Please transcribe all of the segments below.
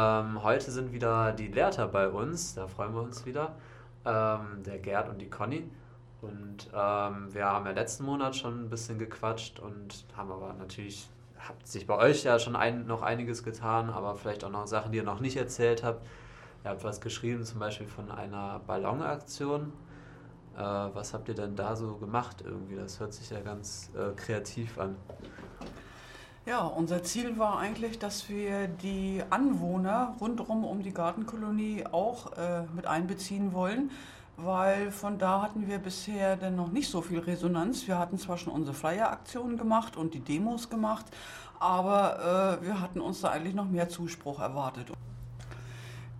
Ähm, heute sind wieder die Lehrter bei uns, da freuen wir uns wieder. Ähm, der Gerd und die Conny. Und ähm, wir haben ja letzten Monat schon ein bisschen gequatscht und haben aber natürlich, hat sich bei euch ja schon ein, noch einiges getan, aber vielleicht auch noch Sachen, die ihr noch nicht erzählt habt. Ihr habt was geschrieben, zum Beispiel von einer Ballonaktion. Äh, was habt ihr denn da so gemacht irgendwie? Das hört sich ja ganz äh, kreativ an. Ja, unser Ziel war eigentlich, dass wir die Anwohner rundherum um die Gartenkolonie auch äh, mit einbeziehen wollen, weil von da hatten wir bisher dann noch nicht so viel Resonanz. Wir hatten zwar schon unsere Flyer-Aktionen gemacht und die Demos gemacht, aber äh, wir hatten uns da eigentlich noch mehr Zuspruch erwartet.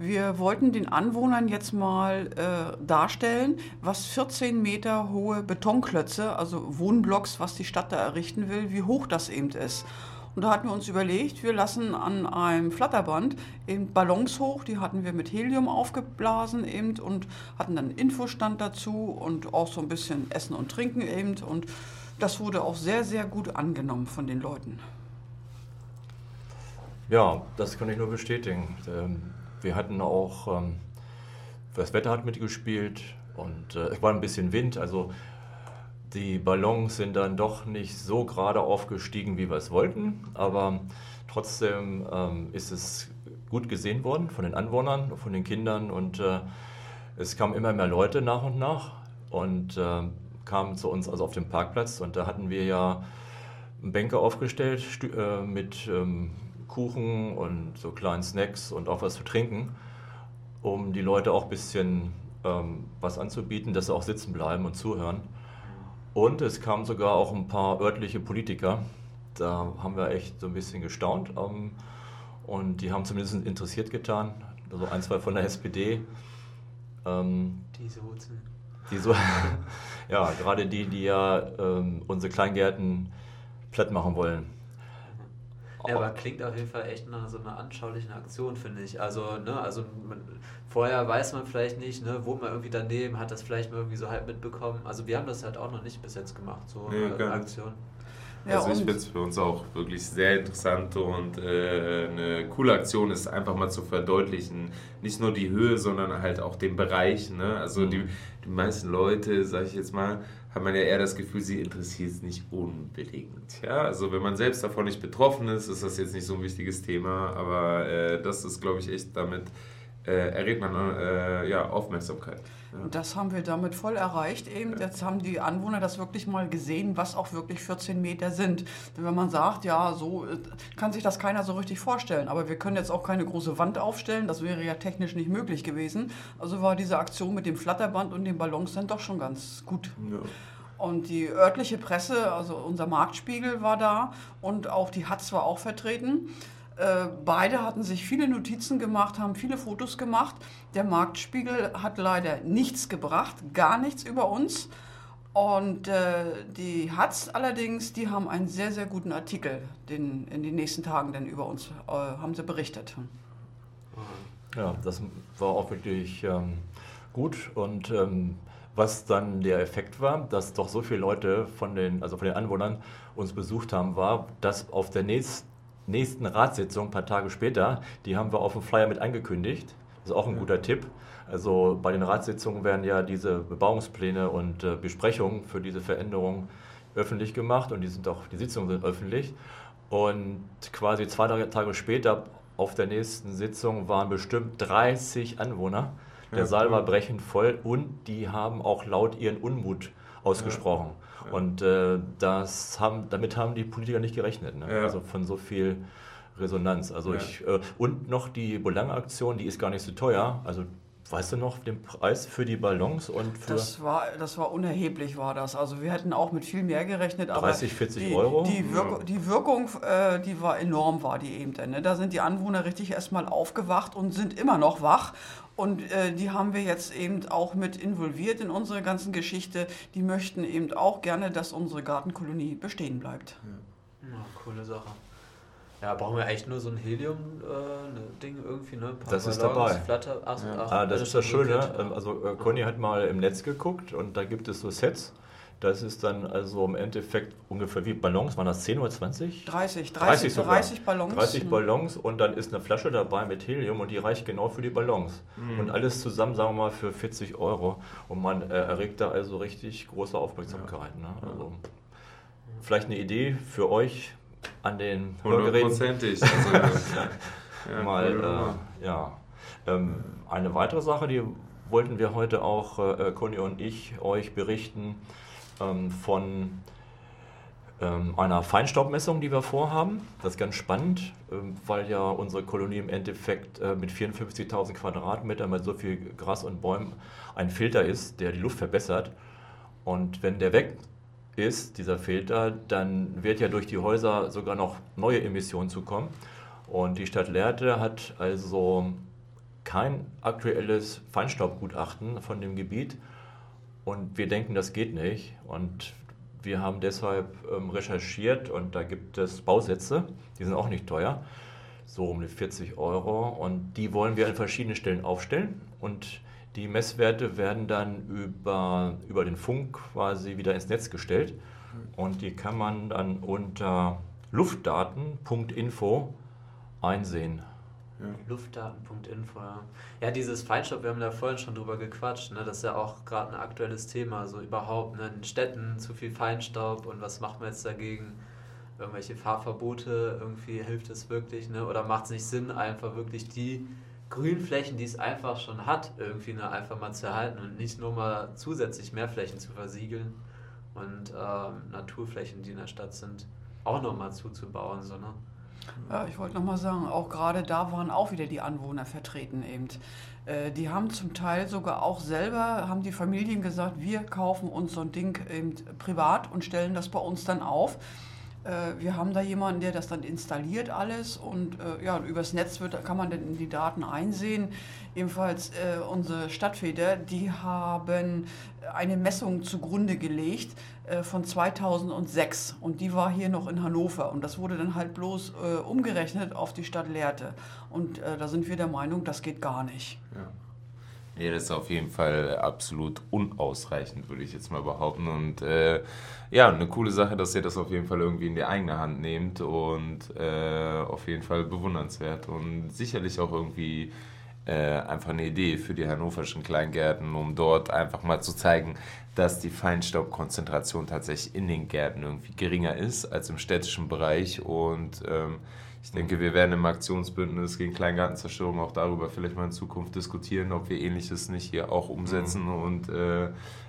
Wir wollten den Anwohnern jetzt mal äh, darstellen, was 14 Meter hohe Betonklötze, also Wohnblocks, was die Stadt da errichten will, wie hoch das eben ist. Und da hatten wir uns überlegt, wir lassen an einem Flatterband eben Ballons hoch, die hatten wir mit Helium aufgeblasen eben und hatten dann einen Infostand dazu und auch so ein bisschen Essen und Trinken eben. Und das wurde auch sehr, sehr gut angenommen von den Leuten. Ja, das kann ich nur bestätigen. Wir hatten auch, ähm, das Wetter hat mitgespielt und äh, es war ein bisschen Wind, also die Ballons sind dann doch nicht so gerade aufgestiegen, wie wir es wollten, aber trotzdem ähm, ist es gut gesehen worden von den Anwohnern, von den Kindern und äh, es kamen immer mehr Leute nach und nach und äh, kamen zu uns also auf dem Parkplatz und da hatten wir ja Bänke aufgestellt äh, mit ähm, Kuchen und so kleinen Snacks und auch was zu trinken, um die Leute auch ein bisschen ähm, was anzubieten, dass sie auch sitzen bleiben und zuhören. Und es kamen sogar auch ein paar örtliche Politiker. Da haben wir echt so ein bisschen gestaunt. Ähm, und die haben zumindest interessiert getan. Also ein, zwei von der SPD. Ähm, die so sind. Die so, ja, gerade die, die ja ähm, unsere Kleingärten platt machen wollen. Ja, aber klingt auf jeden Fall echt nach so einer anschaulichen Aktion, finde ich. Also, ne, also man, vorher weiß man vielleicht nicht, ne, wohnt man irgendwie daneben, hat das vielleicht mal irgendwie so halb mitbekommen. Also wir haben das halt auch noch nicht bis jetzt gemacht, so nee, eine Aktion. Ja, also ich finde es für uns auch wirklich sehr interessant und äh, eine coole Aktion ist einfach mal zu verdeutlichen, nicht nur die Höhe, sondern halt auch den Bereich. Ne? Also die, die meisten Leute, sage ich jetzt mal, hat man ja eher das Gefühl, sie interessiert es nicht unbedingt. Ja, also wenn man selbst davon nicht betroffen ist, ist das jetzt nicht so ein wichtiges Thema, aber äh, das ist, glaube ich, echt damit äh, erregt man äh, ja, Aufmerksamkeit. Ja. Das haben wir damit voll erreicht eben. Ja. Jetzt haben die Anwohner das wirklich mal gesehen, was auch wirklich 14 Meter sind. Wenn man sagt, ja, so äh, kann sich das keiner so richtig vorstellen. Aber wir können jetzt auch keine große Wand aufstellen. Das wäre ja technisch nicht möglich gewesen. Also war diese Aktion mit dem Flatterband und den Ballons dann doch schon ganz gut. Ja. Und die örtliche Presse, also unser Marktspiegel war da und auch die Hatz war auch vertreten. Äh, beide hatten sich viele Notizen gemacht, haben viele Fotos gemacht. Der Marktspiegel hat leider nichts gebracht, gar nichts über uns. Und äh, die Hatz allerdings, die haben einen sehr, sehr guten Artikel den, in den nächsten Tagen dann über uns, äh, haben sie berichtet. Ja, das war auch wirklich ähm, gut und ähm, was dann der Effekt war, dass doch so viele Leute von den, also von den Anwohnern uns besucht haben, war, dass auf der nächsten nächsten Ratssitzung, ein paar Tage später, die haben wir auf dem Flyer mit angekündigt. Das ist auch ein ja. guter Tipp. Also bei den Ratssitzungen werden ja diese Bebauungspläne und äh, Besprechungen für diese Veränderung öffentlich gemacht und die sind auch, die Sitzungen sind öffentlich. Und quasi zwei Tage später auf der nächsten Sitzung waren bestimmt 30 Anwohner. Der ja, Saal war brechend voll und die haben auch laut ihren Unmut ausgesprochen. Ja. Und äh, das haben, damit haben die Politiker nicht gerechnet. Ne? Ja. Also von so viel Resonanz. Also ja. ich, äh, und noch die Bolang-Aktion, die ist gar nicht so teuer. Also Weißt du noch den Preis für die Ballons und für das war das war unerheblich war das. Also wir hätten auch mit viel mehr gerechnet, 30, 40 die, Euro. Die, Wirk ja. die Wirkung, äh, die war enorm, war die eben. Denn, ne? Da sind die Anwohner richtig erstmal aufgewacht und sind immer noch wach und äh, die haben wir jetzt eben auch mit involviert in unsere ganzen Geschichte. Die möchten eben auch gerne, dass unsere Gartenkolonie bestehen bleibt. Ja. ja coole Sache. Ja, brauchen wir echt nur so ein Helium-Ding äh, irgendwie, ne? das ist dabei. Flatter, ach, ja. ach, ah, das ist das Schöne. Ähm, also äh, Conny hat mal im Netz geguckt und da gibt es so Sets, Das ist dann also im Endeffekt ungefähr wie Ballons, waren das 10 oder 20? 30, 30, 30, 30 Ballons. 30 Ballons und dann ist eine Flasche dabei mit Helium und die reicht genau für die Ballons. Mhm. Und alles zusammen, sagen wir mal, für 40 Euro. Und man äh, erregt da also richtig große Aufmerksamkeit. Ja. Ne? Also, vielleicht eine Idee für euch an den Hörgeräten. Hundertprozentig. Also, ja, mal, äh, ja. Ähm, eine weitere Sache, die wollten wir heute auch, äh, Conny und ich, euch berichten ähm, von ähm, einer Feinstaubmessung, die wir vorhaben. Das ist ganz spannend, ähm, weil ja unsere Kolonie im Endeffekt äh, mit 54.000 Quadratmetern mit so viel Gras und Bäumen ein Filter ist, der die Luft verbessert. Und wenn der weg ist, dieser Filter, dann wird ja durch die Häuser sogar noch neue Emissionen zukommen. Und die Stadt Lehrte hat also kein aktuelles Feinstaubgutachten von dem Gebiet und wir denken, das geht nicht. Und wir haben deshalb ähm, recherchiert und da gibt es Bausätze, die sind auch nicht teuer, so um die 40 Euro. Und die wollen wir an verschiedenen Stellen aufstellen. Und die Messwerte werden dann über, über den Funk quasi wieder ins Netz gestellt. Und die kann man dann unter luftdaten.info einsehen. Ja. Luftdaten.info, ja. Ja, dieses Feinstaub, wir haben da vorhin schon drüber gequatscht, ne? das ist ja auch gerade ein aktuelles Thema, so überhaupt, ne? in Städten zu viel Feinstaub und was macht man jetzt dagegen? Irgendwelche Fahrverbote, irgendwie hilft es wirklich, ne? oder macht es nicht Sinn, einfach wirklich die Grünflächen, die es einfach schon hat, irgendwie ne, einfach mal zu erhalten und nicht nur mal zusätzlich mehr Flächen zu versiegeln und ähm, Naturflächen, die in der Stadt sind, auch nochmal zuzubauen, so, ne? Ja, ich wollte nochmal sagen, auch gerade da waren auch wieder die Anwohner vertreten eben. Äh, die haben zum Teil sogar auch selber, haben die Familien gesagt, wir kaufen uns so ein Ding eben privat und stellen das bei uns dann auf. Äh, wir haben da jemanden, der das dann installiert alles und äh, ja, übers Netz wird, kann man dann die Daten einsehen. Ebenfalls äh, unsere Stadtväter, die haben eine Messung zugrunde gelegt äh, von 2006 und die war hier noch in Hannover und das wurde dann halt bloß äh, umgerechnet auf die Stadt Lehrte und äh, da sind wir der Meinung, das geht gar nicht. Ja. Ja, das ist auf jeden Fall absolut unausreichend, würde ich jetzt mal behaupten. Und äh, ja, eine coole Sache, dass ihr das auf jeden Fall irgendwie in die eigene Hand nehmt und äh, auf jeden Fall bewundernswert und sicherlich auch irgendwie äh, einfach eine Idee für die hannoverschen Kleingärten, um dort einfach mal zu zeigen, dass die Feinstaubkonzentration tatsächlich in den Gärten irgendwie geringer ist als im städtischen Bereich und ähm, ich denke, wir werden im Aktionsbündnis gegen Kleingartenzerstörung auch darüber vielleicht mal in Zukunft diskutieren, ob wir ähnliches nicht hier auch umsetzen mhm. und äh,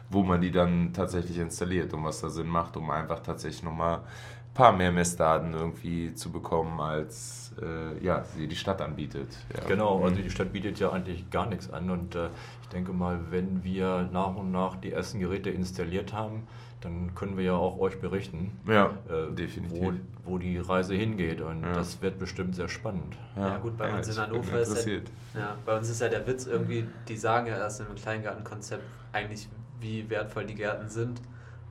wo man die dann tatsächlich installiert und was da Sinn macht, um einfach tatsächlich nochmal ein paar mehr Messdaten irgendwie zu bekommen, als äh, ja, sie die Stadt anbietet. Ja. Genau, also mhm. die Stadt bietet ja eigentlich gar nichts an und äh, ich denke mal, wenn wir nach und nach die ersten Geräte installiert haben, dann können wir ja auch euch berichten, ja, äh, definitiv. Wo, wo die Reise hingeht. Und ja. das wird bestimmt sehr spannend. Ja, ja gut, bei uns in Hannover ist ja, ja, bei uns ist ja der Witz irgendwie, die sagen ja erst im Kleingartenkonzept eigentlich, wie wertvoll die Gärten sind.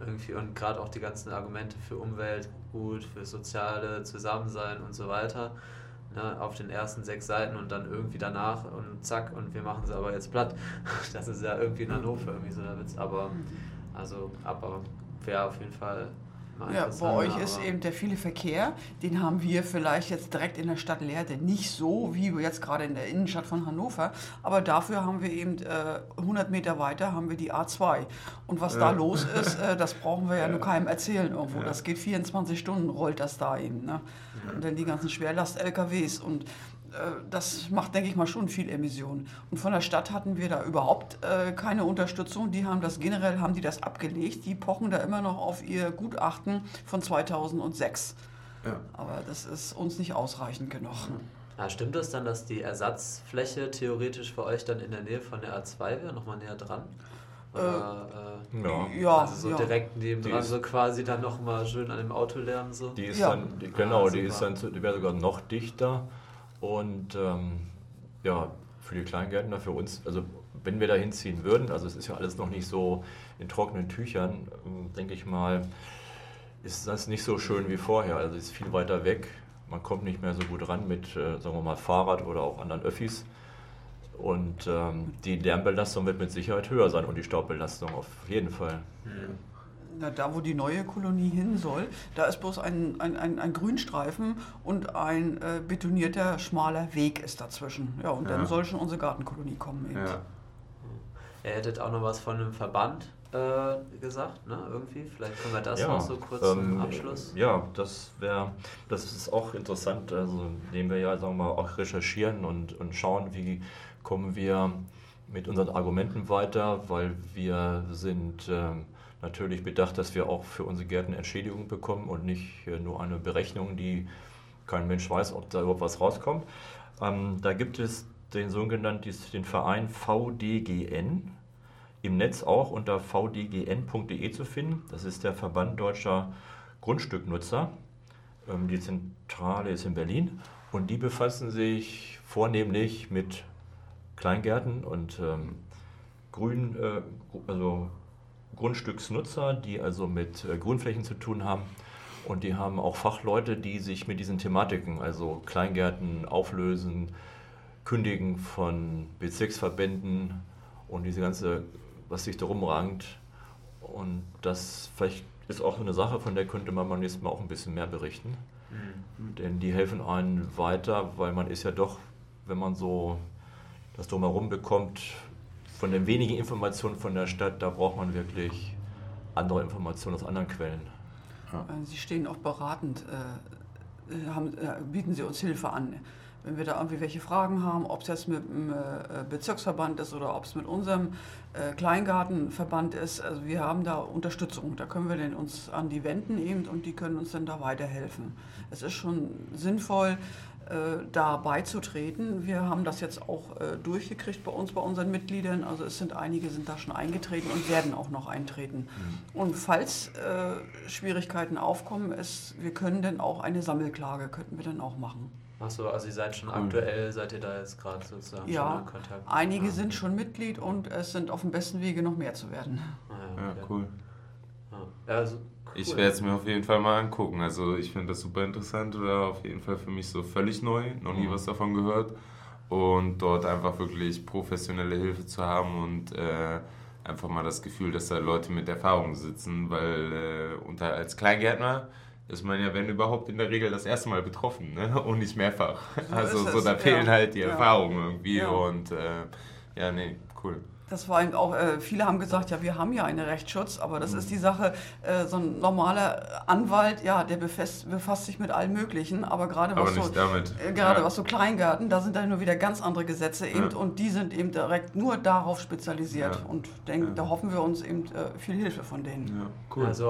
Irgendwie und gerade auch die ganzen Argumente für Umwelt, gut, für soziale Zusammensein und so weiter. Ne, auf den ersten sechs Seiten und dann irgendwie danach und zack und wir machen sie aber jetzt platt. Das ist ja irgendwie in Hannover irgendwie so der Witz. Aber also, aber wäre auf jeden Fall ja, bei euch ist eben der viele Verkehr, den haben wir vielleicht jetzt direkt in der Stadt Lehrte nicht so wie jetzt gerade in der Innenstadt von Hannover, aber dafür haben wir eben äh, 100 Meter weiter haben wir die A2 und was ja. da los ist, äh, das brauchen wir ja, ja, nur keinem erzählen irgendwo. Das geht 24 Stunden rollt das da eben, ne? Und dann die ganzen Schwerlast-LKWs und das macht, denke ich mal, schon viel Emissionen. Und von der Stadt hatten wir da überhaupt äh, keine Unterstützung. Die haben das generell haben die das abgelegt. Die pochen da immer noch auf ihr Gutachten von 2006. Ja. Aber das ist uns nicht ausreichend genug. Ja, stimmt es das dann, dass die Ersatzfläche theoretisch für euch dann in der Nähe von der A2 wäre, nochmal näher dran? Oder, äh, ja. ja. Also so ja. direkt neben dran, so quasi dann nochmal schön an dem Auto lernen. So. Die ist ja. dann, die, genau, ah, die ist dann, die wäre sogar noch dichter. Und ähm, ja, für die Kleingärtner, für uns, also wenn wir da hinziehen würden, also es ist ja alles noch nicht so in trockenen Tüchern, ähm, denke ich mal, ist das nicht so schön wie vorher. Also es ist viel weiter weg. Man kommt nicht mehr so gut ran mit, äh, sagen wir mal, Fahrrad oder auch anderen Öffis. Und ähm, die Lärmbelastung wird mit Sicherheit höher sein und die Staubbelastung auf jeden Fall. Mhm. Na, da, wo die neue Kolonie hin soll, da ist bloß ein, ein, ein, ein Grünstreifen und ein äh, betonierter, schmaler Weg ist dazwischen. Ja, und ja. dann soll schon unsere Gartenkolonie kommen. Eben. Ja. Ihr hättet auch noch was von einem Verband äh, gesagt, ne? Irgendwie. Vielleicht können wir das ja, noch so kurz ähm, zum Abschluss. Ja, das wäre, das ist auch interessant. Also, indem wir ja, sagen wir mal, auch recherchieren und, und schauen, wie kommen wir mit unseren Argumenten weiter, weil wir sind äh, natürlich bedacht, dass wir auch für unsere Gärten Entschädigung bekommen und nicht nur eine Berechnung, die kein Mensch weiß, ob da überhaupt was rauskommt. Ähm, da gibt es den sogenannten den Verein VDGN, im Netz auch unter vdgn.de zu finden. Das ist der Verband deutscher Grundstücknutzer. Ähm, die Zentrale ist in Berlin und die befassen sich vornehmlich mit Kleingärten und ähm, Grün, äh, also Grundstücksnutzer, die also mit äh, Grünflächen zu tun haben. Und die haben auch Fachleute, die sich mit diesen Thematiken, also Kleingärten auflösen, Kündigen von Bezirksverbänden und diese ganze, was sich darum rankt. Und das vielleicht ist auch eine Sache, von der könnte man beim nächsten Mal auch ein bisschen mehr berichten. Mhm. Denn die helfen einen weiter, weil man ist ja doch, wenn man so das drumherum bekommt, von den wenigen Informationen von der Stadt, da braucht man wirklich andere Informationen aus anderen Quellen. Ja. Sie stehen auch beratend, äh, haben, äh, bieten Sie uns Hilfe an wenn wir da irgendwie welche Fragen haben, ob es jetzt mit dem äh, Bezirksverband ist oder ob es mit unserem äh, Kleingartenverband ist. Also wir haben da Unterstützung. Da können wir denn uns an die wenden eben und die können uns dann da weiterhelfen. Es ist schon sinnvoll, äh, da beizutreten. Wir haben das jetzt auch durchgekriegt bei uns, bei unseren Mitgliedern. Also es sind einige sind da schon eingetreten und werden auch noch eintreten. Mhm. Und falls Schwierigkeiten aufkommen, ist, wir können dann auch eine Sammelklage könnten wir dann auch machen. Achso, also ihr seid schon cool. aktuell, seid ihr da jetzt gerade sozusagen ja, in Kontakt? einige ah, sind schon Mitglied und es sind auf dem besten Wege noch mehr zu werden. Ah, ja, okay. ja, cool. Ja, also, cool. Ich werde es mir auf jeden Fall mal angucken. Also ich finde das super interessant oder auf jeden Fall für mich so völlig neu, noch nie mhm. was davon gehört. Und dort einfach wirklich professionelle Hilfe zu haben und äh, einfach mal das Gefühl, dass da Leute mit Erfahrung sitzen, weil äh, unter, als Kleingärtner ist man ja, wenn überhaupt, in der Regel das erste Mal betroffen ne? und nicht mehrfach. So also so, da fehlen ja. halt die ja. Erfahrungen irgendwie ja. und äh, ja, nee, cool. Das war eben auch, äh, viele haben gesagt, ja, wir haben ja einen Rechtsschutz, aber das mhm. ist die Sache, äh, so ein normaler Anwalt, ja, der befasst, befasst sich mit allem Möglichen, aber gerade was, so, äh, gerade ja. was so Kleingärten, da sind dann nur wieder ganz andere Gesetze eben ja. und die sind eben direkt nur darauf spezialisiert ja. und denk, da hoffen wir uns eben äh, viel Hilfe von denen. cool. Also